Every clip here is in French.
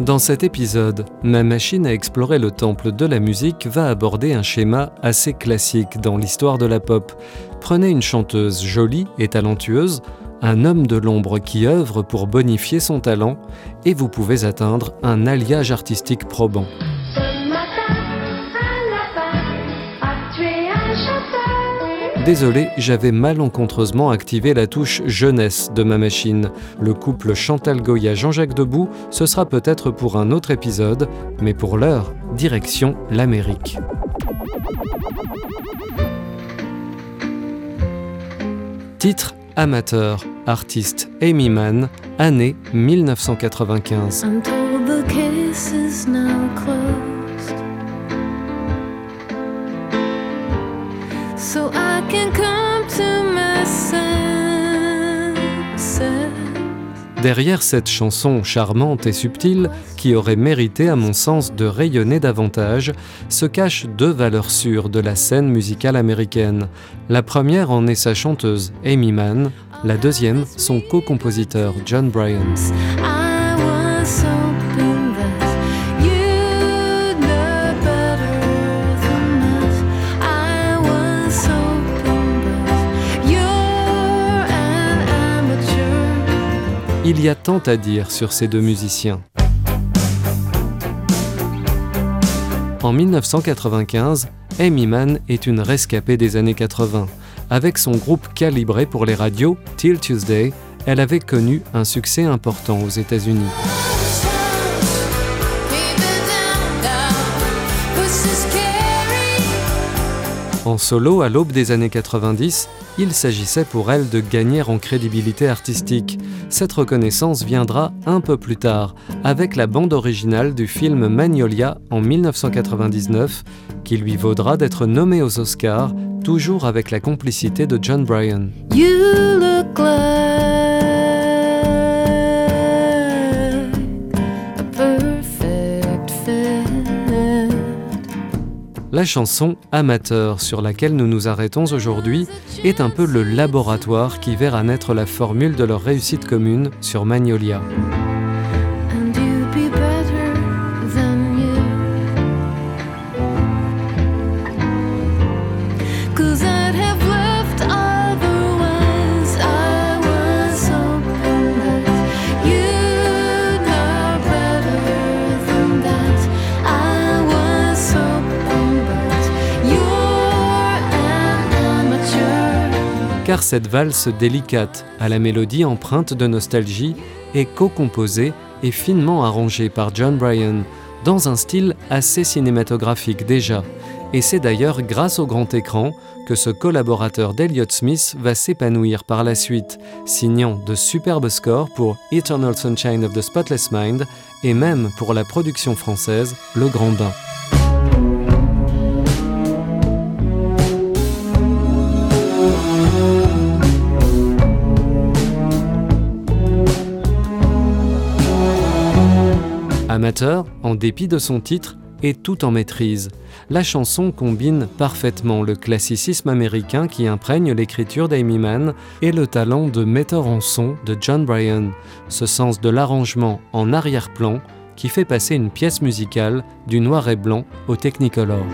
Dans cet épisode, Ma machine à explorer le temple de la musique va aborder un schéma assez classique dans l'histoire de la pop. Prenez une chanteuse jolie et talentueuse, un homme de l'ombre qui œuvre pour bonifier son talent, et vous pouvez atteindre un alliage artistique probant. Désolé, j'avais malencontreusement activé la touche jeunesse de ma machine. Le couple Chantal Goya-Jean-Jacques Debout, ce sera peut-être pour un autre épisode, mais pour l'heure, direction l'Amérique. Titre Amateur, artiste Amy Mann, année 1995. Derrière cette chanson charmante et subtile, qui aurait mérité à mon sens de rayonner davantage, se cachent deux valeurs sûres de la scène musicale américaine. La première en est sa chanteuse Amy Mann, la deuxième son co-compositeur John Bryan. Il y a tant à dire sur ces deux musiciens. En 1995, Amy Mann est une rescapée des années 80. Avec son groupe calibré pour les radios, Till Tuesday, elle avait connu un succès important aux États-Unis. En solo, à l'aube des années 90, il s'agissait pour elle de gagner en crédibilité artistique. Cette reconnaissance viendra un peu plus tard, avec la bande originale du film Magnolia en 1999, qui lui vaudra d'être nommée aux Oscars, toujours avec la complicité de John Bryan. La chanson Amateur sur laquelle nous nous arrêtons aujourd'hui est un peu le laboratoire qui verra naître la formule de leur réussite commune sur Magnolia. Car cette valse délicate, à la mélodie empreinte de nostalgie, est co-composée et finement arrangée par John Bryan, dans un style assez cinématographique déjà. Et c'est d'ailleurs grâce au grand écran que ce collaborateur d'Elliott Smith va s'épanouir par la suite, signant de superbes scores pour Eternal Sunshine of the Spotless Mind et même pour la production française Le Grand Bain. Amateur, en dépit de son titre, est tout en maîtrise. La chanson combine parfaitement le classicisme américain qui imprègne l'écriture d'Amy Mann et le talent de metteur en son de John Bryan, ce sens de l'arrangement en arrière-plan qui fait passer une pièce musicale du noir et blanc au technicolor.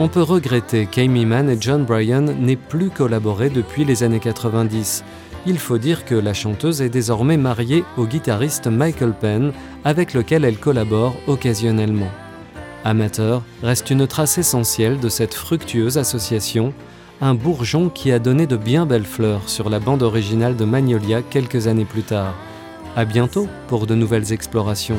On peut regretter qu'Amy Mann et John Bryan n'aient plus collaboré depuis les années 90. Il faut dire que la chanteuse est désormais mariée au guitariste Michael Penn, avec lequel elle collabore occasionnellement. Amateur reste une trace essentielle de cette fructueuse association, un bourgeon qui a donné de bien belles fleurs sur la bande originale de Magnolia quelques années plus tard. À bientôt pour de nouvelles explorations.